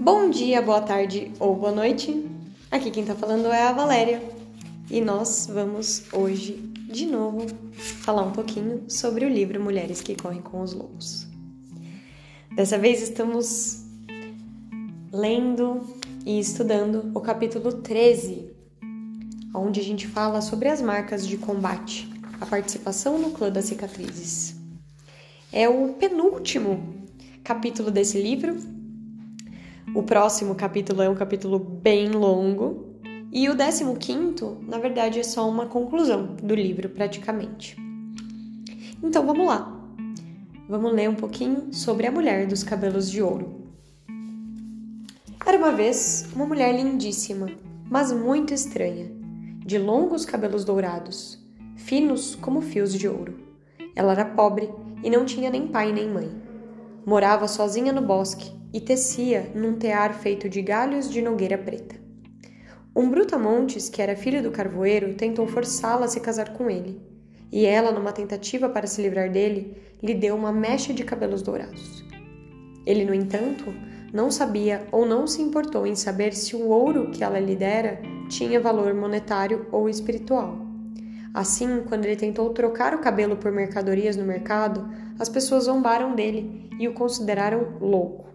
Bom dia, boa tarde ou boa noite. Aqui quem tá falando é a Valéria e nós vamos hoje de novo falar um pouquinho sobre o livro Mulheres que Correm com os Lobos. Dessa vez estamos lendo e estudando o capítulo 13, onde a gente fala sobre as marcas de combate, a participação no clã das cicatrizes. É o penúltimo capítulo desse livro. O próximo capítulo é um capítulo bem longo. E o décimo quinto, na verdade, é só uma conclusão do livro, praticamente. Então vamos lá. Vamos ler um pouquinho sobre a mulher dos cabelos de ouro. Era uma vez uma mulher lindíssima, mas muito estranha, de longos cabelos dourados, finos como fios de ouro. Ela era pobre e não tinha nem pai nem mãe. Morava sozinha no bosque e tecia num tear feito de galhos de nogueira preta. Um brutamontes, que era filho do carvoeiro, tentou forçá-la a se casar com ele, e ela, numa tentativa para se livrar dele, lhe deu uma mecha de cabelos dourados. Ele, no entanto, não sabia ou não se importou em saber se o ouro que ela lhe dera tinha valor monetário ou espiritual. Assim, quando ele tentou trocar o cabelo por mercadorias no mercado, as pessoas zombaram dele e o consideraram louco.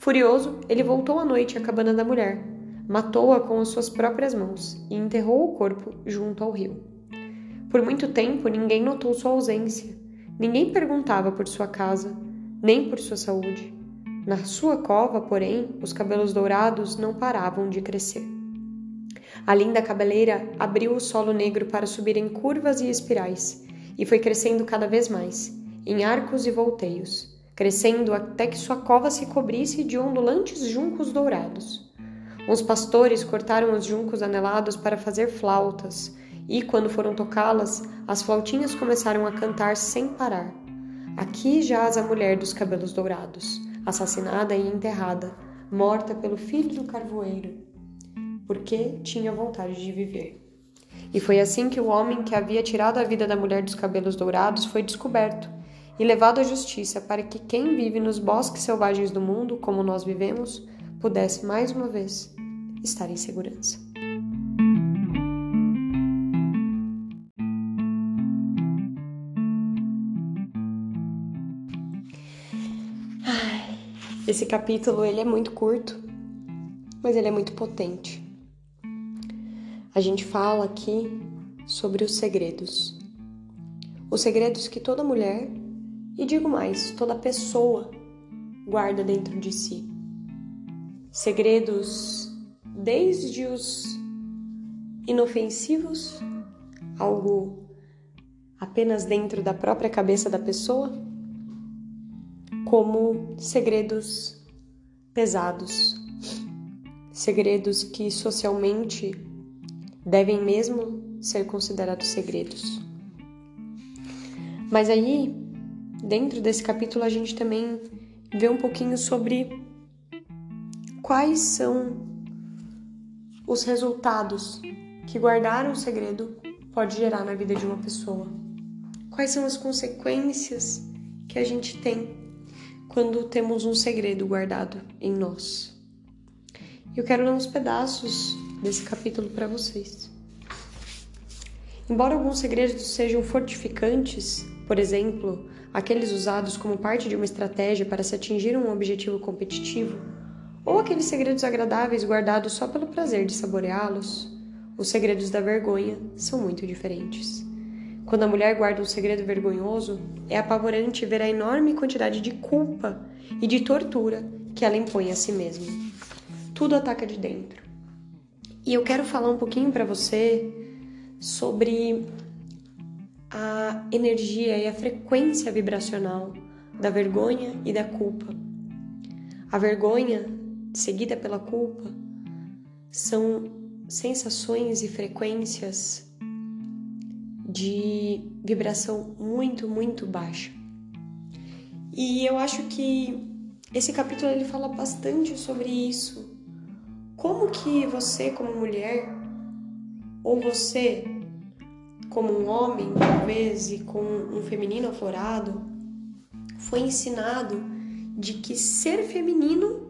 Furioso, ele voltou à noite à cabana da mulher, matou-a com as suas próprias mãos e enterrou o corpo junto ao rio. Por muito tempo, ninguém notou sua ausência. Ninguém perguntava por sua casa, nem por sua saúde. Na sua cova, porém, os cabelos dourados não paravam de crescer. A linda cabeleira abriu o solo negro para subir em curvas e espirais, e foi crescendo cada vez mais, em arcos e volteios, crescendo até que sua cova se cobrisse de ondulantes juncos dourados. Uns pastores cortaram os juncos anelados para fazer flautas, e quando foram tocá-las, as flautinhas começaram a cantar sem parar. Aqui jaz a mulher dos cabelos dourados, assassinada e enterrada, morta pelo filho do carvoeiro porque tinha vontade de viver. E foi assim que o homem que havia tirado a vida da mulher dos cabelos dourados foi descoberto e levado à justiça para que quem vive nos bosques selvagens do mundo, como nós vivemos, pudesse mais uma vez estar em segurança. esse capítulo ele é muito curto, mas ele é muito potente a gente fala aqui sobre os segredos. Os segredos que toda mulher, e digo mais, toda pessoa guarda dentro de si. Segredos desde os inofensivos, algo apenas dentro da própria cabeça da pessoa, como segredos pesados, segredos que socialmente devem mesmo ser considerados segredos. Mas aí, dentro desse capítulo, a gente também vê um pouquinho sobre quais são os resultados que guardar um segredo pode gerar na vida de uma pessoa. Quais são as consequências que a gente tem quando temos um segredo guardado em nós. Eu quero ler uns pedaços desse capítulo para vocês. Embora alguns segredos sejam fortificantes, por exemplo, aqueles usados como parte de uma estratégia para se atingir um objetivo competitivo, ou aqueles segredos agradáveis guardados só pelo prazer de saboreá-los, os segredos da vergonha são muito diferentes. Quando a mulher guarda um segredo vergonhoso, é apavorante ver a enorme quantidade de culpa e de tortura que ela impõe a si mesma. Tudo ataca de dentro. E eu quero falar um pouquinho para você sobre a energia e a frequência vibracional da vergonha e da culpa. A vergonha, seguida pela culpa, são sensações e frequências de vibração muito, muito baixa. E eu acho que esse capítulo ele fala bastante sobre isso, como que você, como mulher, ou você, como um homem, talvez, e com um feminino aflorado, foi ensinado de que ser feminino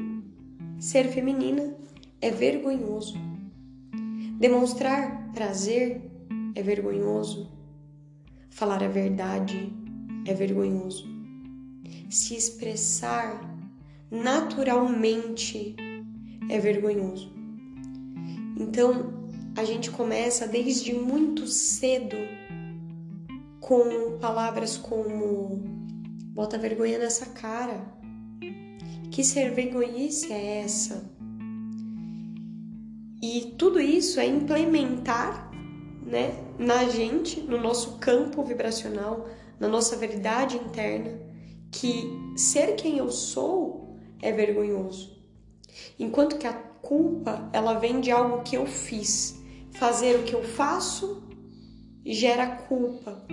ser feminina é vergonhoso. Demonstrar prazer é vergonhoso. Falar a verdade é vergonhoso. Se expressar naturalmente é vergonhoso. Então, a gente começa desde muito cedo com palavras como bota vergonha nessa cara. Que ser vergonhice é essa? E tudo isso é implementar, né, na gente, no nosso campo vibracional, na nossa verdade interna, que ser quem eu sou é vergonhoso. Enquanto que a culpa, ela vem de algo que eu fiz. Fazer o que eu faço gera culpa.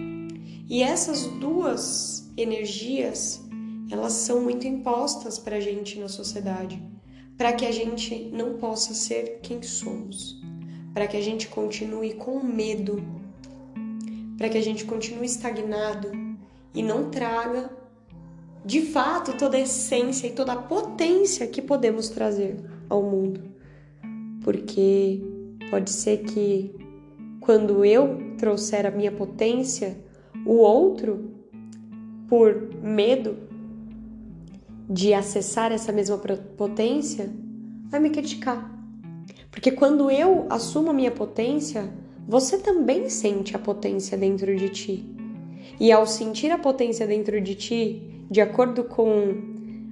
E essas duas energias, elas são muito impostas para a gente na sociedade, para que a gente não possa ser quem somos, para que a gente continue com medo, para que a gente continue estagnado e não traga de fato toda a essência e toda a potência que podemos trazer ao mundo. Porque pode ser que quando eu trouxer a minha potência, o outro, por medo de acessar essa mesma potência, vai me criticar. Porque quando eu assumo a minha potência, você também sente a potência dentro de ti. E ao sentir a potência dentro de ti, de acordo com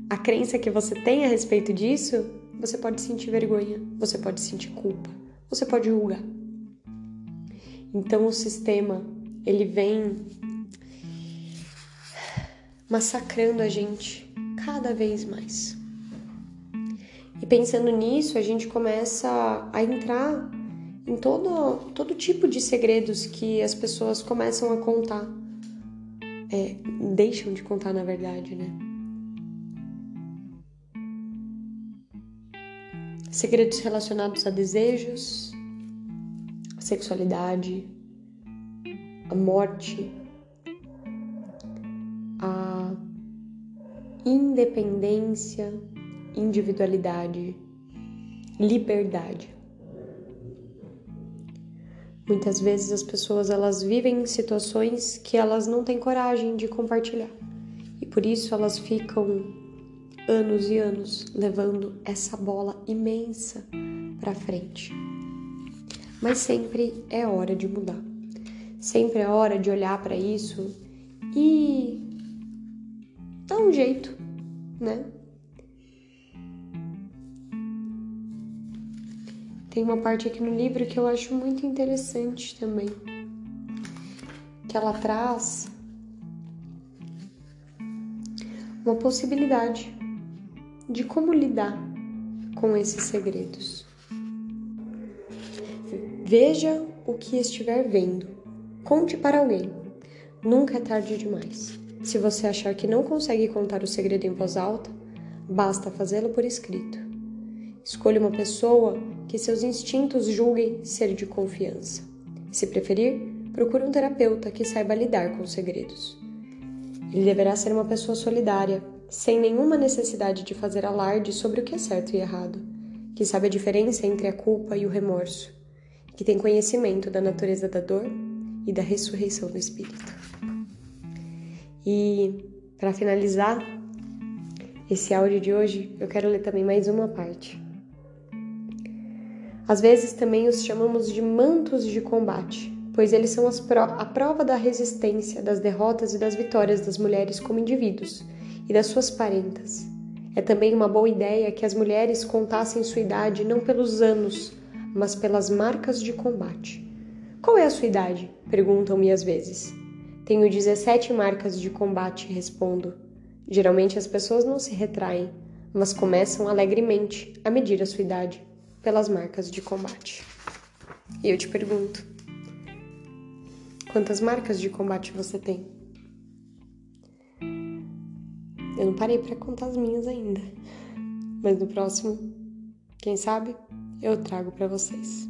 a crença que você tem a respeito disso, você pode sentir vergonha, você pode sentir culpa, você pode julgar. Então o sistema, ele vem massacrando a gente cada vez mais. E pensando nisso, a gente começa a entrar em todo, todo tipo de segredos que as pessoas começam a contar é, deixam de contar na verdade, né? Segredos relacionados a desejos, a sexualidade, a morte, a independência, individualidade, liberdade. Muitas vezes as pessoas elas vivem em situações que elas não têm coragem de compartilhar. E por isso elas ficam anos e anos levando essa bola imensa para frente. Mas sempre é hora de mudar. Sempre é hora de olhar para isso e dar um jeito, né? Tem uma parte aqui no livro que eu acho muito interessante também, que ela traz uma possibilidade de como lidar com esses segredos. Veja o que estiver vendo. Conte para alguém. Nunca é tarde demais. Se você achar que não consegue contar o segredo em voz alta, basta fazê-lo por escrito. Escolha uma pessoa que seus instintos julguem ser de confiança. Se preferir, procure um terapeuta que saiba lidar com segredos. Ele deverá ser uma pessoa solidária, sem nenhuma necessidade de fazer alarde sobre o que é certo e errado, que sabe a diferença entre a culpa e o remorso, que tem conhecimento da natureza da dor e da ressurreição do espírito. E, para finalizar esse áudio de hoje, eu quero ler também mais uma parte. Às vezes também os chamamos de mantos de combate, pois eles são pro a prova da resistência, das derrotas e das vitórias das mulheres como indivíduos e das suas parentas. É também uma boa ideia que as mulheres contassem sua idade não pelos anos, mas pelas marcas de combate. Qual é a sua idade? Perguntam-me às vezes. Tenho 17 marcas de combate, respondo. Geralmente as pessoas não se retraem, mas começam alegremente a medir a sua idade pelas marcas de combate. E eu te pergunto: quantas marcas de combate você tem? Eu não parei para contar as minhas ainda, mas no próximo, quem sabe, eu trago para vocês.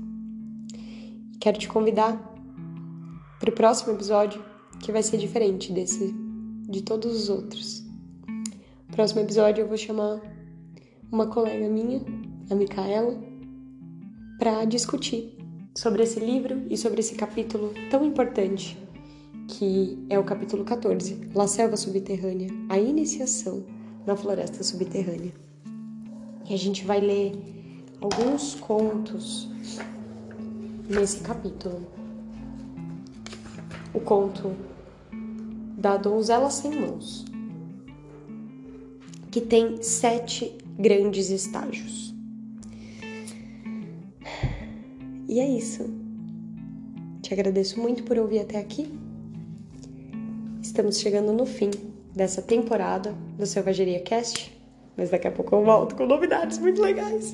Quero te convidar para o próximo episódio, que vai ser diferente desse, de todos os outros. próximo episódio eu vou chamar uma colega minha, a Micaela, para discutir sobre esse livro e sobre esse capítulo tão importante, que é o capítulo 14, La Selva Subterrânea, a iniciação na floresta subterrânea. E a gente vai ler alguns contos nesse capítulo. O conto da Donzela Sem Mãos, que tem sete grandes estágios. E é isso. Te agradeço muito por ouvir até aqui. Estamos chegando no fim dessa temporada do Selvageria Cast, mas daqui a pouco eu volto com novidades muito legais.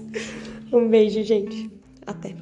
Um beijo, gente. Até.